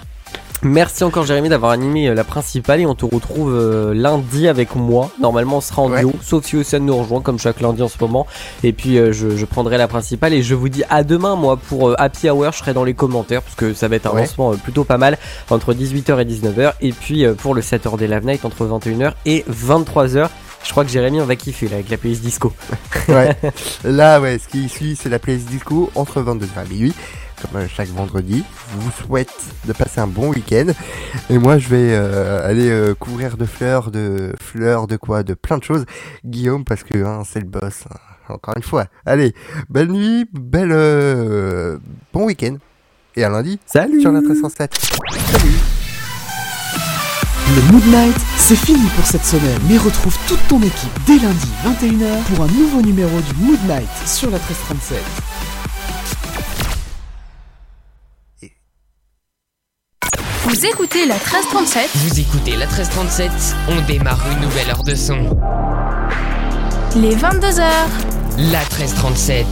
Merci encore Jérémy d'avoir animé euh, la principale et on te retrouve euh, lundi avec moi. Normalement on sera en duo, sauf si Océane nous rejoint comme chaque lundi en ce moment. Et puis euh, je, je prendrai la principale et je vous dis à demain moi pour euh, Happy Hour. Je serai dans les commentaires parce que ça va être un Ouais. lancement plutôt pas mal entre 18h et 19h. Et puis pour le Saturday Live Night entre 21h et 23h. Je crois que Jérémy on va kiffer là avec la playlist disco. ouais. Là, ouais, ce qui suit, c'est la playlist disco entre 22h et minuit, comme euh, chaque vendredi. Je vous souhaite de passer un bon week-end. Et moi, je vais euh, aller euh, couvrir de fleurs, de fleurs, de quoi, de plein de choses. Guillaume, parce que hein, c'est le boss. hein. Encore une fois. Allez, belle nuit, belle, euh, bon week-end. Et à lundi. Salut. Sur la 307. Salut. Le Mood Night, c'est fini pour cette semaine, mais retrouve toute ton équipe dès lundi 21h pour un nouveau numéro du Mood Night sur la 1337. Vous écoutez la 1337 Vous écoutez la 1337, on démarre une nouvelle heure de son. Les 22h La 1337,